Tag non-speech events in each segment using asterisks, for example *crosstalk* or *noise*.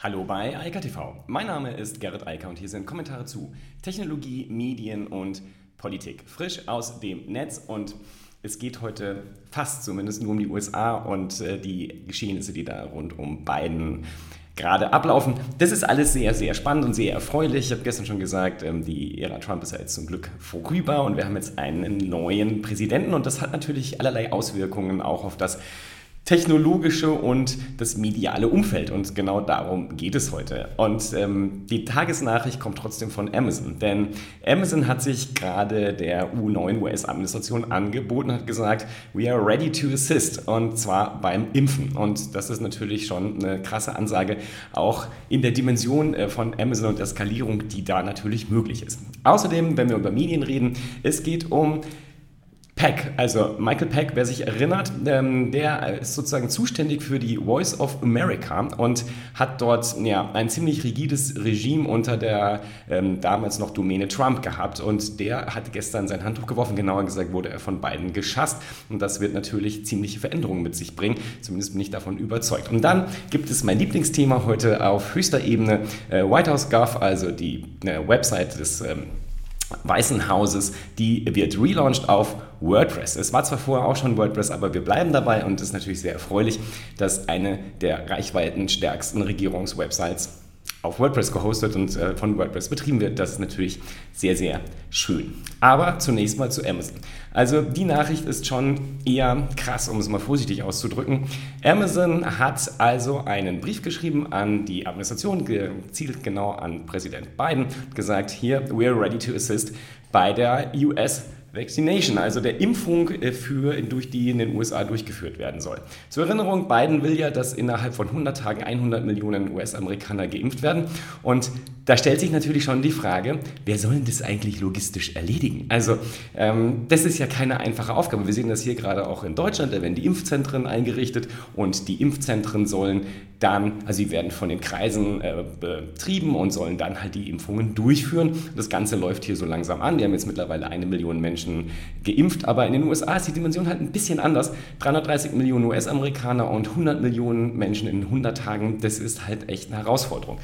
Hallo bei Eika TV. Mein Name ist Gerrit Eiker und hier sind Kommentare zu Technologie, Medien und Politik. Frisch aus dem Netz und es geht heute fast zumindest nur um die USA und äh, die Geschehnisse, die da rund um Biden gerade ablaufen. Das ist alles sehr, sehr spannend und sehr erfreulich. Ich habe gestern schon gesagt, ähm, die Ära Trump ist ja jetzt zum Glück vorüber und wir haben jetzt einen neuen Präsidenten und das hat natürlich allerlei Auswirkungen auch auf das technologische und das mediale Umfeld. Und genau darum geht es heute. Und ähm, die Tagesnachricht kommt trotzdem von Amazon. Denn Amazon hat sich gerade der U9 US-Administration angeboten, hat gesagt, we are ready to assist. Und zwar beim Impfen. Und das ist natürlich schon eine krasse Ansage, auch in der Dimension äh, von Amazon und der Skalierung, die da natürlich möglich ist. Außerdem, wenn wir über Medien reden, es geht um Peck, also Michael Peck, wer sich erinnert, ähm, der ist sozusagen zuständig für die Voice of America und hat dort ja, ein ziemlich rigides Regime unter der ähm, damals noch Domäne Trump gehabt. Und der hat gestern sein Handtuch geworfen, genauer gesagt wurde er von beiden geschasst. Und das wird natürlich ziemliche Veränderungen mit sich bringen, zumindest bin ich davon überzeugt. Und dann gibt es mein Lieblingsthema heute auf höchster Ebene, äh, White House Gov, also die äh, Website des ähm, Weißen Hauses, die wird relaunched auf WordPress. Es war zwar vorher auch schon WordPress, aber wir bleiben dabei und es ist natürlich sehr erfreulich, dass eine der reichweitenstärksten Regierungswebsites auf WordPress gehostet und äh, von WordPress betrieben wird. Das ist natürlich sehr, sehr schön. Aber zunächst mal zu Amazon. Also die Nachricht ist schon eher krass, um es mal vorsichtig auszudrücken. Amazon hat also einen Brief geschrieben an die Administration, gezielt genau an Präsident Biden, gesagt, hier, we're ready to assist bei der US Vaccination, also der Impfung, äh, für, durch die in den USA durchgeführt werden soll. Zur Erinnerung, Biden will ja, dass innerhalb von 100 Tagen 100 Millionen US-Amerikaner geimpft werden. Und da stellt sich natürlich schon die Frage, wer soll das eigentlich logistisch erledigen? Also ähm, das ist ja keine einfache Aufgabe. Wir sehen das hier gerade auch in Deutschland, da werden die Impfzentren eingerichtet und die Impfzentren sollen dann, also sie werden von den Kreisen äh, betrieben und sollen dann halt die Impfungen durchführen. Das Ganze läuft hier so langsam an. Wir haben jetzt mittlerweile eine Million Menschen geimpft, aber in den USA ist die Dimension halt ein bisschen anders. 330 Millionen US-Amerikaner und 100 Millionen Menschen in 100 Tagen, das ist halt echt eine Herausforderung.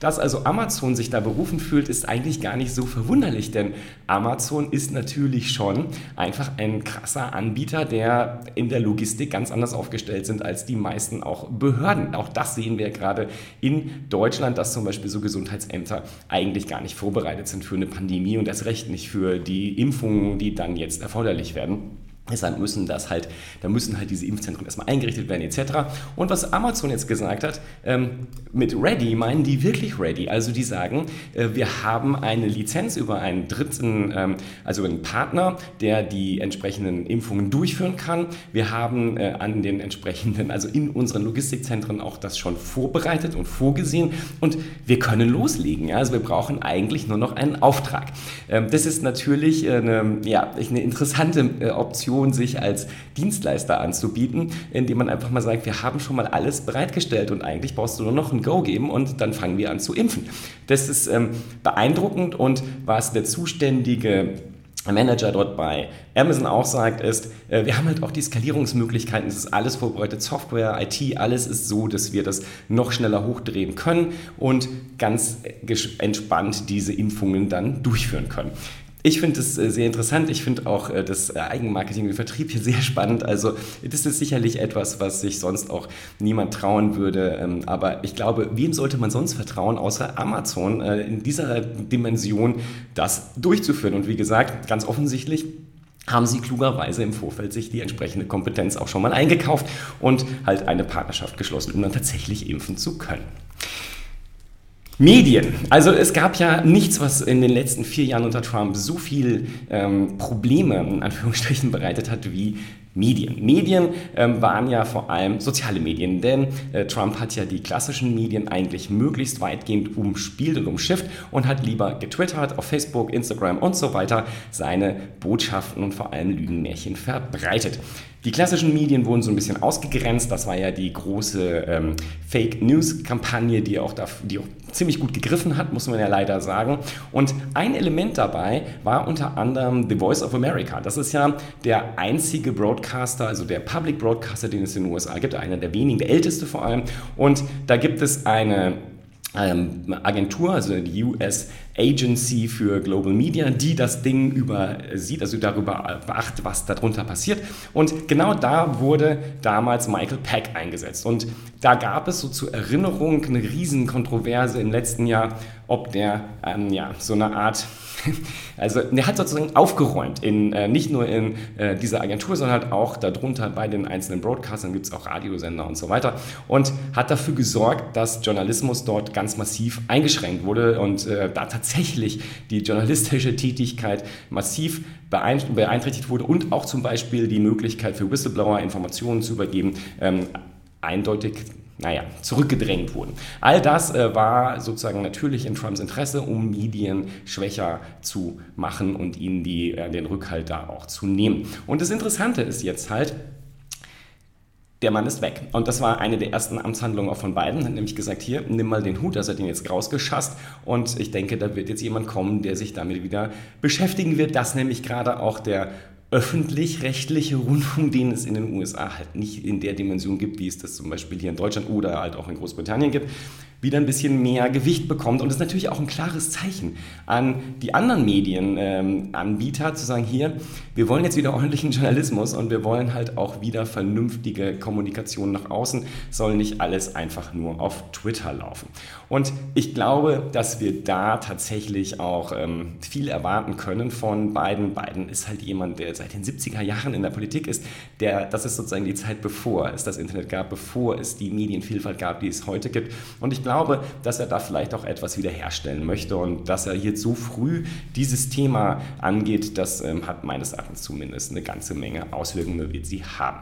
Dass also Amazon sich da berufen fühlt, ist eigentlich gar nicht so verwunderlich, denn Amazon ist natürlich schon einfach ein krasser Anbieter, der in der Logistik ganz anders aufgestellt sind als die meisten auch Behörden. Auch das sehen wir gerade in Deutschland, dass zum Beispiel so Gesundheitsämter eigentlich gar nicht vorbereitet sind für eine Pandemie und das Recht nicht für die Impfungen, die dann jetzt erforderlich werden. Deshalb müssen das halt, da müssen halt diese Impfzentren erstmal eingerichtet werden etc. Und was Amazon jetzt gesagt hat, ähm, mit Ready meinen die wirklich Ready. Also die sagen, äh, wir haben eine Lizenz über einen dritten, ähm, also einen Partner, der die entsprechenden Impfungen durchführen kann. Wir haben äh, an den entsprechenden, also in unseren Logistikzentren auch das schon vorbereitet und vorgesehen und wir können loslegen. Ja? Also wir brauchen eigentlich nur noch einen Auftrag. Ähm, das ist natürlich eine, ja, eine interessante äh, Option Option, sich als Dienstleister anzubieten, indem man einfach mal sagt, wir haben schon mal alles bereitgestellt und eigentlich brauchst du nur noch ein Go geben und dann fangen wir an zu impfen. Das ist ähm, beeindruckend und was der zuständige Manager dort bei Amazon auch sagt, ist, äh, wir haben halt auch die Skalierungsmöglichkeiten, es ist alles vorbereitet, Software, IT, alles ist so, dass wir das noch schneller hochdrehen können und ganz entspannt diese Impfungen dann durchführen können. Ich finde es äh, sehr interessant. Ich finde auch äh, das äh, Eigenmarketing und Vertrieb hier *laughs* sehr spannend. Also das ist sicherlich etwas, was sich sonst auch niemand trauen würde. Ähm, aber ich glaube, wem sollte man sonst vertrauen, außer Amazon in dieser Dimension das durchzuführen? Und wie gesagt, ganz offensichtlich haben sie klugerweise im Vorfeld sich die entsprechende Kompetenz auch schon mal eingekauft und halt eine Partnerschaft geschlossen, um dann tatsächlich impfen zu können. Medien. Also es gab ja nichts, was in den letzten vier Jahren unter Trump so viel ähm, Probleme in Anführungsstrichen bereitet hat wie Medien. Medien ähm, waren ja vor allem soziale Medien, denn äh, Trump hat ja die klassischen Medien eigentlich möglichst weitgehend umspielt und umschifft und hat lieber getwittert, auf Facebook, Instagram und so weiter seine Botschaften und vor allem Lügenmärchen verbreitet. Die klassischen Medien wurden so ein bisschen ausgegrenzt. Das war ja die große ähm, Fake News-Kampagne, die die auch ziemlich gut gegriffen hat, muss man ja leider sagen. Und ein Element dabei war unter anderem The Voice of America. Das ist ja der einzige Broadcaster, also der Public Broadcaster, den es in den USA gibt, einer der wenigen, der älteste vor allem. Und da gibt es eine ähm, Agentur, also die US Agency für Global Media, die das Ding übersieht, also darüber beachtet, was darunter passiert. Und genau da wurde damals Michael Peck eingesetzt. Und da gab es so zur Erinnerung eine riesen Kontroverse im letzten Jahr, ob der ähm, ja, so eine Art *laughs* also der hat sozusagen aufgeräumt, in, äh, nicht nur in äh, dieser Agentur, sondern halt auch darunter bei den einzelnen Broadcastern. Gibt es auch Radiosender und so weiter. Und hat dafür gesorgt, dass Journalismus dort ganz massiv eingeschränkt wurde und äh, da tatsächlich die journalistische Tätigkeit massiv beeinträchtigt wurde und auch zum Beispiel die Möglichkeit für Whistleblower Informationen zu übergeben ähm, eindeutig naja, zurückgedrängt wurden. All das äh, war sozusagen natürlich in Trumps Interesse, um Medien schwächer zu machen und ihnen die, äh, den Rückhalt da auch zu nehmen. Und das Interessante ist jetzt halt, der Mann ist weg. Und das war eine der ersten Amtshandlungen auch von beiden. Hat nämlich gesagt, hier, nimm mal den Hut, also hat ihn jetzt rausgeschasst. Und ich denke, da wird jetzt jemand kommen, der sich damit wieder beschäftigen wird, dass nämlich gerade auch der öffentlich-rechtliche Rundfunk, den es in den USA halt nicht in der Dimension gibt, wie es das zum Beispiel hier in Deutschland oder halt auch in Großbritannien gibt, wieder ein bisschen mehr Gewicht bekommt. Und das ist natürlich auch ein klares Zeichen an die anderen Medienanbieter ähm, zu sagen, hier, wir wollen jetzt wieder ordentlichen Journalismus und wir wollen halt auch wieder vernünftige Kommunikation nach außen, soll nicht alles einfach nur auf Twitter laufen. Und ich glaube, dass wir da tatsächlich auch ähm, viel erwarten können von Biden. Biden ist halt jemand, der seit den 70er Jahren in der Politik ist. Der, das ist sozusagen die Zeit, bevor es das Internet gab, bevor es die Medienvielfalt gab, die es heute gibt. Und ich glaube, dass er da vielleicht auch etwas wiederherstellen möchte und dass er jetzt so früh dieses Thema angeht, das ähm, hat meines Erachtens zumindest eine ganze Menge Auswirkungen, wird sie haben.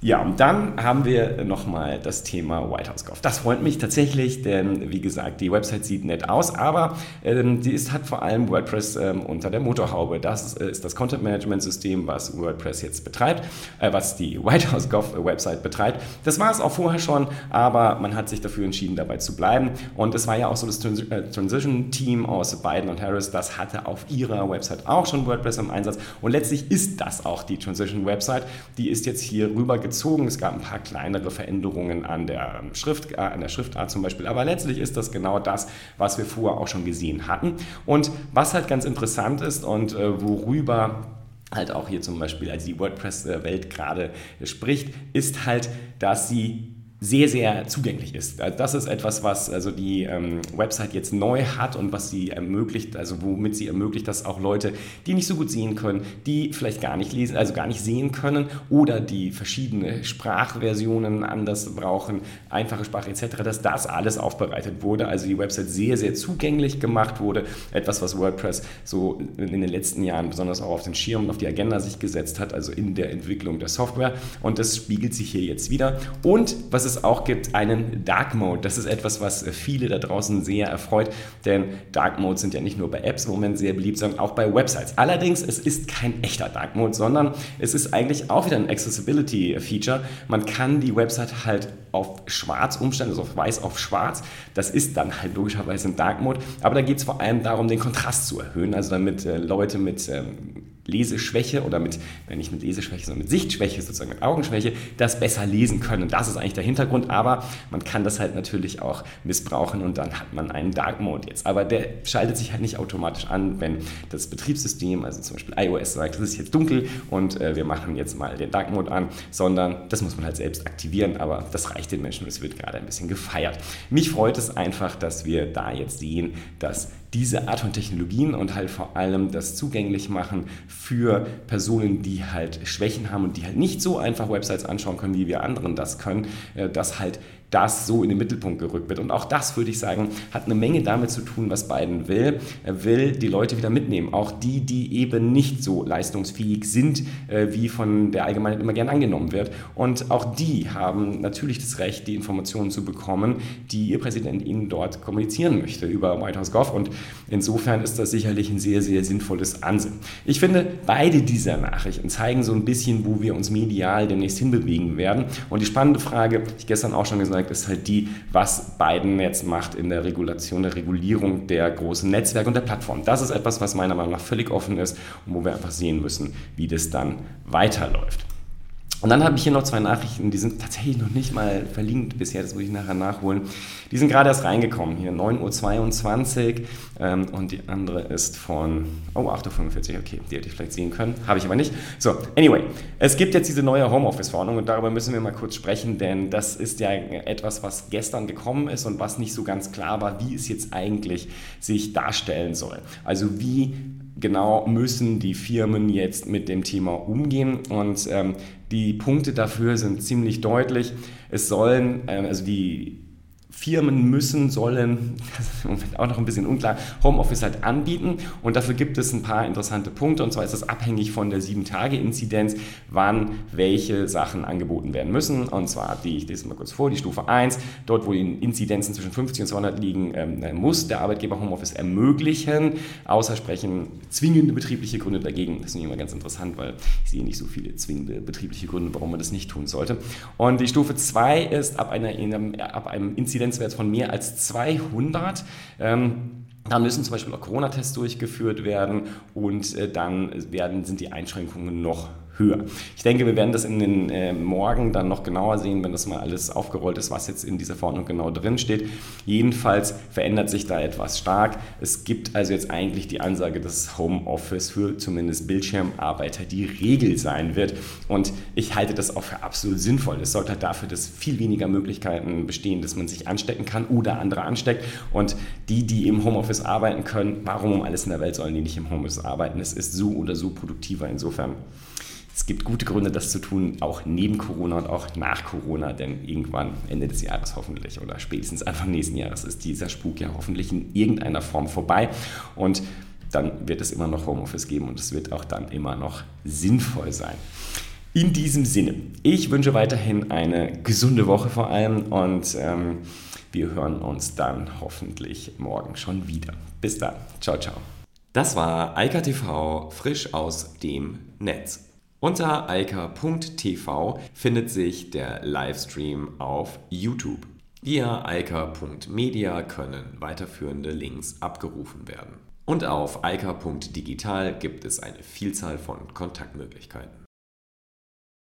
Ja, und dann haben wir nochmal das Thema White House Golf. Das freut mich tatsächlich, denn wie gesagt, die Website sieht nett aus, aber ähm, die ist, hat vor allem WordPress ähm, unter der Motorhaube. Das ist, ist das Content Management System, was WordPress jetzt betreibt, äh, was die White House Golf Website betreibt. Das war es auch vorher schon, aber man hat sich dafür entschieden, dabei zu bleiben. Und es war ja auch so das Trans äh, Transition Team aus Biden und Harris, das hatte auf ihrer Website auch schon WordPress im Einsatz. Und letztlich ist das auch die Transition Website. Die ist jetzt hier rüber gezogen. Es gab ein paar kleinere Veränderungen an der, ähm, Schrift, äh, an der Schriftart zum Beispiel, aber letztlich ist das genau das, was wir vorher auch schon gesehen hatten. Und was halt ganz interessant ist und äh, worüber halt auch hier zum Beispiel als die WordPress-Welt gerade spricht, ist halt, dass sie sehr, sehr zugänglich ist. Das ist etwas, was also die ähm, Website jetzt neu hat und was sie ermöglicht, also womit sie ermöglicht, dass auch Leute, die nicht so gut sehen können, die vielleicht gar nicht lesen, also gar nicht sehen können oder die verschiedene Sprachversionen anders brauchen, einfache Sprache etc., dass das alles aufbereitet wurde. Also die Website sehr, sehr zugänglich gemacht wurde. Etwas, was WordPress so in den letzten Jahren besonders auch auf den Schirm und auf die Agenda sich gesetzt hat, also in der Entwicklung der Software. Und das spiegelt sich hier jetzt wieder. Und was es auch gibt, einen Dark Mode. Das ist etwas, was viele da draußen sehr erfreut, denn Dark Modes sind ja nicht nur bei Apps im Moment sehr beliebt, sondern auch bei Websites. Allerdings, es ist kein echter Dark Mode, sondern es ist eigentlich auch wieder ein Accessibility-Feature. Man kann die Website halt auf schwarz umstellen, also auf weiß auf schwarz. Das ist dann halt logischerweise ein Dark Mode, aber da geht es vor allem darum, den Kontrast zu erhöhen, also damit äh, Leute mit ähm, Leseschwäche oder mit, nicht mit Leseschwäche, sondern mit Sichtschwäche, sozusagen mit Augenschwäche, das besser lesen können. Das ist eigentlich der Hintergrund, aber man kann das halt natürlich auch missbrauchen und dann hat man einen Dark Mode jetzt. Aber der schaltet sich halt nicht automatisch an, wenn das Betriebssystem, also zum Beispiel iOS sagt, es ist jetzt dunkel und äh, wir machen jetzt mal den Dark Mode an, sondern das muss man halt selbst aktivieren, aber das reicht den Menschen und es wird gerade ein bisschen gefeiert. Mich freut es einfach, dass wir da jetzt sehen, dass diese Art von Technologien und halt vor allem das zugänglich machen für Personen, die halt Schwächen haben und die halt nicht so einfach Websites anschauen können, wie wir anderen das können, äh, dass halt das so in den Mittelpunkt gerückt wird. Und auch das, würde ich sagen, hat eine Menge damit zu tun, was Biden will. Er will die Leute wieder mitnehmen, auch die, die eben nicht so leistungsfähig sind, äh, wie von der Allgemeinheit immer gern angenommen wird. Und auch die haben natürlich das Recht, die Informationen zu bekommen, die ihr Präsident ihnen dort kommunizieren möchte über White House Gov. Und insofern ist das sicherlich ein sehr, sehr sinnvolles Ansinn. Ich finde, beide dieser Nachrichten zeigen so ein bisschen, wo wir uns medial demnächst hinbewegen werden. Und die spannende Frage, die ich gestern auch schon gesagt habe, ist halt die, was Biden jetzt macht in der Regulation, der Regulierung der großen Netzwerke und der Plattformen. Das ist etwas, was meiner Meinung nach völlig offen ist und wo wir einfach sehen müssen, wie das dann weiterläuft. Und dann habe ich hier noch zwei Nachrichten, die sind tatsächlich noch nicht mal verlinkt bisher, das muss ich nachher nachholen. Die sind gerade erst reingekommen, hier 9.22 Uhr ähm, und die andere ist von, oh, 8.45 Uhr, okay, die hätte ich vielleicht sehen können, habe ich aber nicht. So, anyway, es gibt jetzt diese neue Homeoffice-Verordnung und darüber müssen wir mal kurz sprechen, denn das ist ja etwas, was gestern gekommen ist und was nicht so ganz klar war, wie es jetzt eigentlich sich darstellen soll. Also wie genau müssen die Firmen jetzt mit dem Thema umgehen. Und ähm, die Punkte dafür sind ziemlich deutlich. Es sollen, ähm, also die Firmen müssen, sollen, das ist im Moment auch noch ein bisschen unklar, Homeoffice halt anbieten. Und dafür gibt es ein paar interessante Punkte. Und zwar ist es abhängig von der 7-Tage-Inzidenz, wann welche Sachen angeboten werden müssen. Und zwar, die, ich lese mal kurz vor, die Stufe 1, dort wo die Inzidenzen zwischen 50 und 200 liegen, ähm, muss der Arbeitgeber Homeoffice ermöglichen. Außer sprechen zwingende betriebliche Gründe dagegen. Das ist immer ganz interessant, weil ich sehe nicht so viele zwingende betriebliche Gründe, warum man das nicht tun sollte. Und die Stufe 2 ist ab, einer, ab einem Inzidenz Inzidenzwert von mehr als 200. Ähm, dann müssen zum Beispiel auch Corona-Tests durchgeführt werden und äh, dann werden, sind die Einschränkungen noch höher. Ich denke, wir werden das in den äh, Morgen dann noch genauer sehen, wenn das mal alles aufgerollt ist, was jetzt in dieser Verordnung genau drin steht. Jedenfalls verändert sich da etwas stark. Es gibt also jetzt eigentlich die Ansage, dass Homeoffice für zumindest Bildschirmarbeiter die Regel sein wird. Und ich halte das auch für absolut sinnvoll. Es sorgt halt dafür, dass viel weniger Möglichkeiten bestehen, dass man sich anstecken kann oder andere ansteckt. Und die, die im Homeoffice arbeiten können, warum um alles in der Welt sollen die nicht im Homeoffice arbeiten? Es ist so oder so produktiver insofern es gibt gute Gründe, das zu tun, auch neben Corona und auch nach Corona, denn irgendwann Ende des Jahres hoffentlich oder spätestens Anfang nächsten Jahres ist dieser Spuk ja hoffentlich in irgendeiner Form vorbei und dann wird es immer noch Homeoffice geben und es wird auch dann immer noch sinnvoll sein. In diesem Sinne, ich wünsche weiterhin eine gesunde Woche vor allem und ähm, wir hören uns dann hoffentlich morgen schon wieder. Bis dann. Ciao, ciao. Das war Eika TV frisch aus dem Netz. Unter alka.tv findet sich der Livestream auf YouTube. Via alka.media können weiterführende Links abgerufen werden. Und auf alka.digital gibt es eine Vielzahl von Kontaktmöglichkeiten.